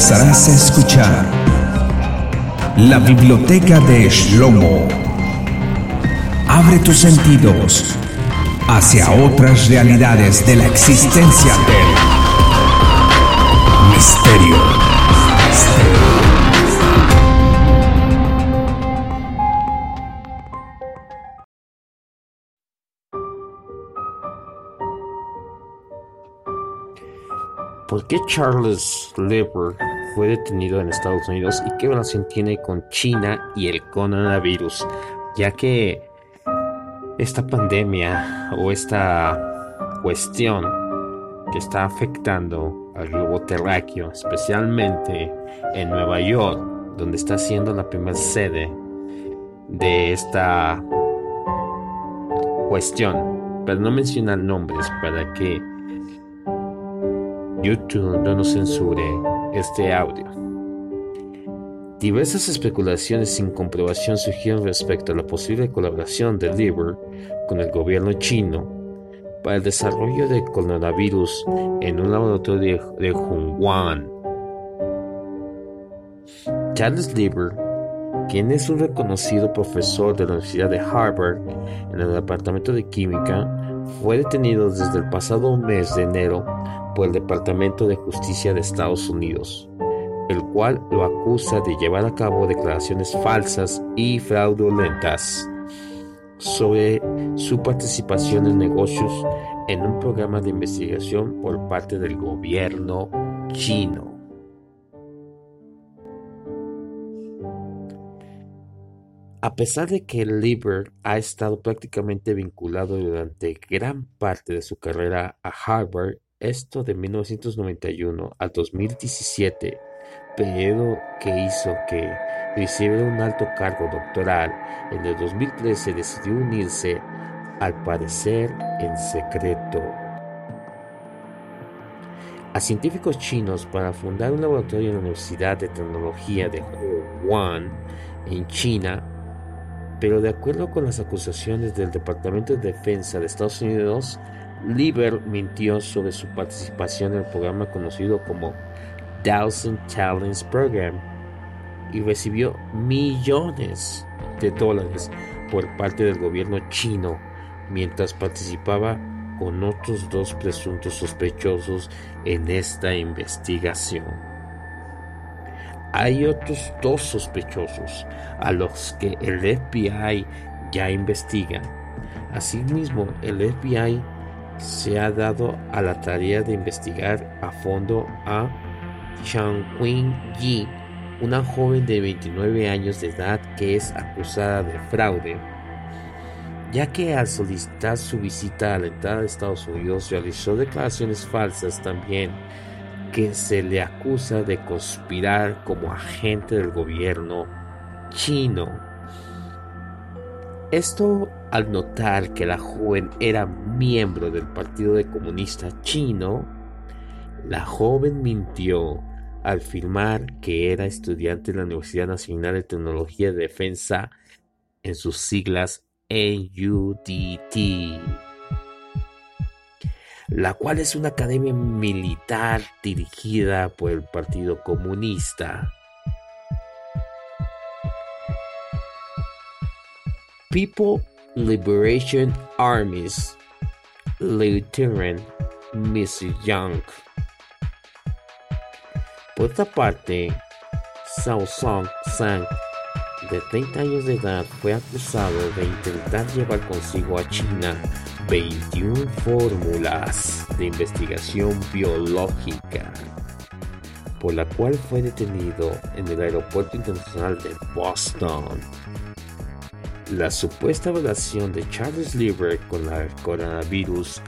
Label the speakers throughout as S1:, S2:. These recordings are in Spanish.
S1: empezarás a escuchar la biblioteca de Shlomo. Abre tus sentidos hacia otras realidades de la existencia
S2: ¿Por qué Charles Lever fue detenido en Estados Unidos y qué relación tiene con China y el coronavirus? Ya que esta pandemia o esta cuestión que está afectando al globo terráqueo, especialmente en Nueva York, donde está siendo la primera sede de esta cuestión, pero no mencionar nombres para que YouTube no nos censure este audio. Diversas especulaciones sin comprobación surgieron respecto a la posible colaboración de Liber con el gobierno chino para el desarrollo del coronavirus en un laboratorio de Wuhan. Charles Lieber, quien es un reconocido profesor de la Universidad de Harvard en el Departamento de Química, fue detenido desde el pasado mes de enero por el Departamento de Justicia de Estados Unidos, el cual lo acusa de llevar a cabo declaraciones falsas y fraudulentas sobre su participación en negocios en un programa de investigación por parte del gobierno chino. A pesar de que Lieber ha estado prácticamente vinculado durante gran parte de su carrera a Harvard, esto de 1991 al 2017, periodo que hizo que recibiera un alto cargo doctoral, en el 2013 decidió unirse, al parecer en secreto, a científicos chinos para fundar un laboratorio en la Universidad de Tecnología de Wuhan, en China, pero de acuerdo con las acusaciones del Departamento de Defensa de Estados Unidos, Lieber mintió sobre su participación en el programa conocido como Thousand Talents Program y recibió millones de dólares por parte del gobierno chino mientras participaba con otros dos presuntos sospechosos en esta investigación. Hay otros dos sospechosos a los que el FBI ya investiga. Asimismo, el FBI se ha dado a la tarea de investigar a fondo a Chang Qing Yi, una joven de 29 años de edad que es acusada de fraude, ya que al solicitar su visita a la entrada de Estados Unidos realizó declaraciones falsas también que se le acusa de conspirar como agente del gobierno chino. Esto al notar que la joven era miembro del Partido de Comunista Chino, la joven mintió al afirmar que era estudiante de la Universidad Nacional de Tecnología de Defensa en sus siglas AUDT la cual es una academia militar dirigida por el Partido Comunista. People Liberation Armies, Lieutenant Miss Young. Por otra parte, Sao Song Sang, de 30 años de edad, fue acusado de intentar llevar consigo a China 21 fórmulas de investigación biológica, por la cual fue detenido en el Aeropuerto Internacional de Boston. La supuesta relación de Charles Lieber con el coronavirus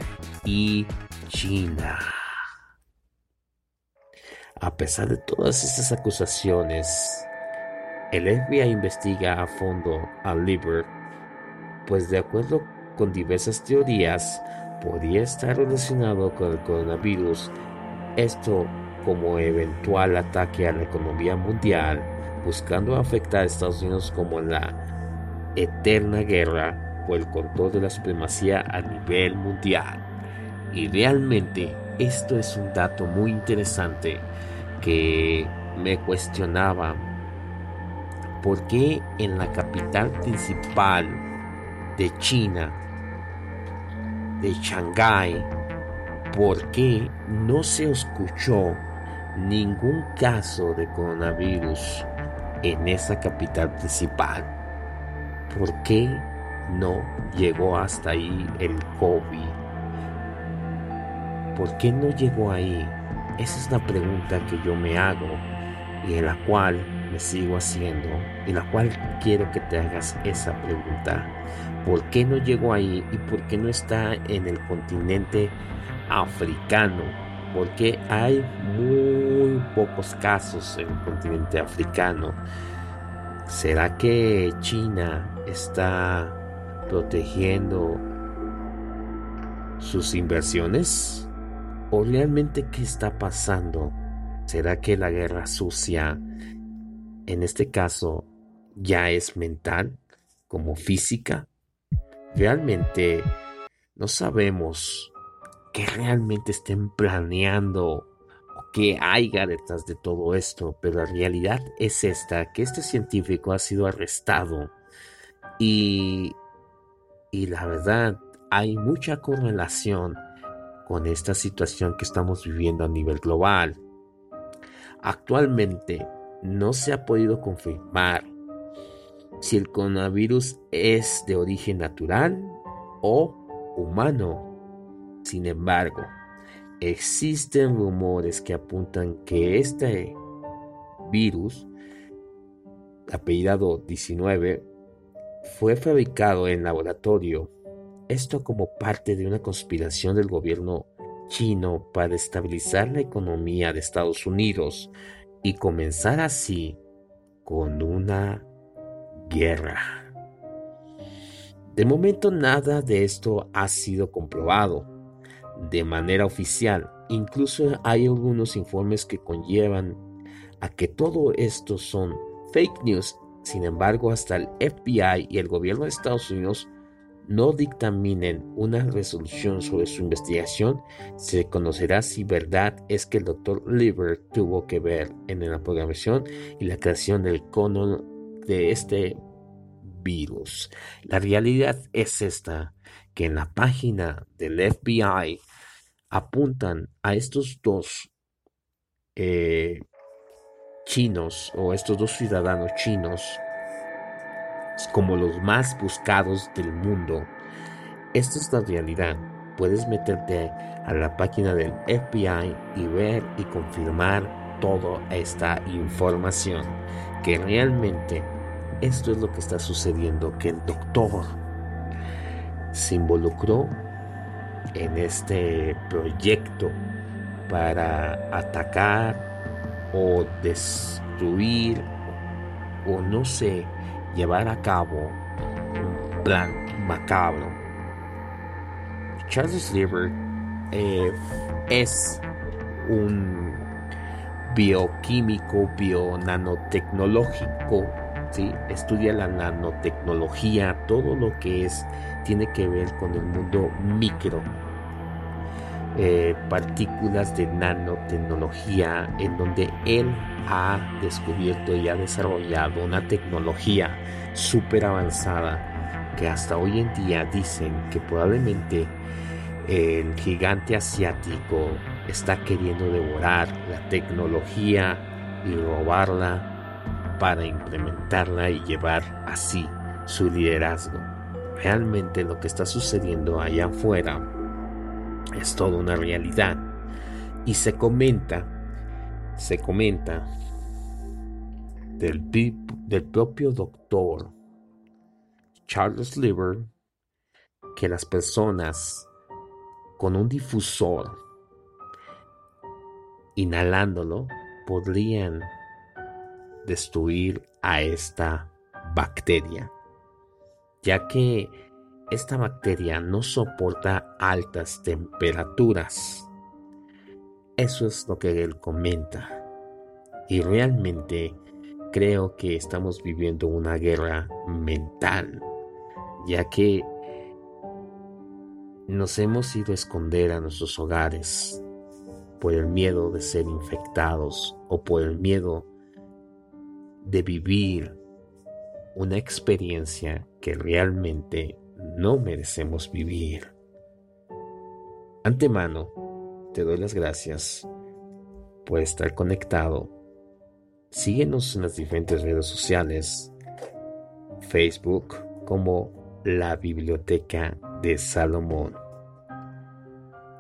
S2: y China. A pesar de todas estas acusaciones, el FBI investiga a fondo a Lieber, pues de acuerdo con diversas teorías, podría estar relacionado con el coronavirus, esto como eventual ataque a la economía mundial, buscando afectar a Estados Unidos como la eterna guerra por el control de la supremacía a nivel mundial. Y realmente esto es un dato muy interesante que me cuestionaba por qué en la capital principal de China, de Shanghái, por qué no se escuchó ningún caso de coronavirus en esa capital principal. ¿Por qué no llegó hasta ahí el COVID? ¿Por qué no llegó ahí? Esa es la pregunta que yo me hago y en la cual me sigo haciendo y la cual quiero que te hagas esa pregunta. ¿Por qué no llegó ahí y por qué no está en el continente africano? Porque hay muy pocos casos en el continente africano. ¿Será que China está protegiendo sus inversiones? ¿O realmente qué está pasando? ¿Será que la guerra sucia, en este caso, ya es mental como física? Realmente no sabemos qué realmente estén planeando o qué haya detrás de todo esto, pero la realidad es esta, que este científico ha sido arrestado y, y la verdad hay mucha correlación con esta situación que estamos viviendo a nivel global. Actualmente no se ha podido confirmar si el coronavirus es de origen natural o humano. Sin embargo, existen rumores que apuntan que este virus, apellidado 19, fue fabricado en laboratorio esto como parte de una conspiración del gobierno chino para estabilizar la economía de Estados Unidos y comenzar así con una guerra. De momento nada de esto ha sido comprobado de manera oficial. Incluso hay algunos informes que conllevan a que todo esto son fake news. Sin embargo, hasta el FBI y el gobierno de Estados Unidos no dictaminen una resolución sobre su investigación, se conocerá si verdad es que el Dr. Lieber tuvo que ver en la programación y la creación del cono de este virus. La realidad es esta, que en la página del FBI apuntan a estos dos eh, chinos o estos dos ciudadanos chinos como los más buscados del mundo. Esta es la realidad. Puedes meterte a la página del FBI y ver y confirmar toda esta información. Que realmente esto es lo que está sucediendo, que el doctor se involucró en este proyecto para atacar o destruir o no sé llevar a cabo un plan macabro. Charles Lieber eh, es un bioquímico, bionanotecnológico, estudia la nanotecnología, todo lo que es, tiene que ver con el mundo micro, eh, partículas de nanotecnología, en donde él ha descubierto y ha desarrollado una tecnología súper avanzada que hasta hoy en día dicen que probablemente el gigante asiático está queriendo devorar la tecnología y robarla para implementarla y llevar así su liderazgo. Realmente lo que está sucediendo allá afuera es toda una realidad y se comenta se comenta del, del propio doctor Charles Lieber que las personas con un difusor inhalándolo podrían destruir a esta bacteria, ya que esta bacteria no soporta altas temperaturas. Eso es lo que él comenta. Y realmente creo que estamos viviendo una guerra mental, ya que nos hemos ido a esconder a nuestros hogares por el miedo de ser infectados o por el miedo de vivir una experiencia que realmente no merecemos vivir. Antemano, te doy las gracias por estar conectado. Síguenos en las diferentes redes sociales, Facebook como la Biblioteca de Salomón.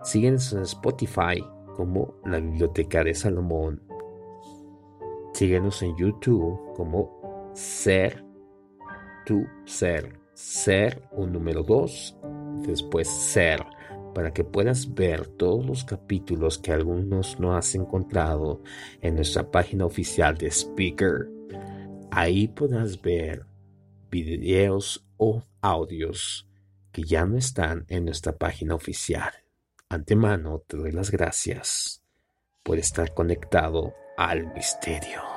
S2: Síguenos en Spotify como la Biblioteca de Salomón. Síguenos en YouTube como Ser, Tu Ser, Ser, un número 2, después Ser, para que puedas ver todos los capítulos que algunos no has encontrado en nuestra página oficial de Speaker. Ahí podrás ver videos o audios que ya no están en nuestra página oficial. Antemano te doy las gracias por estar conectado al misterio.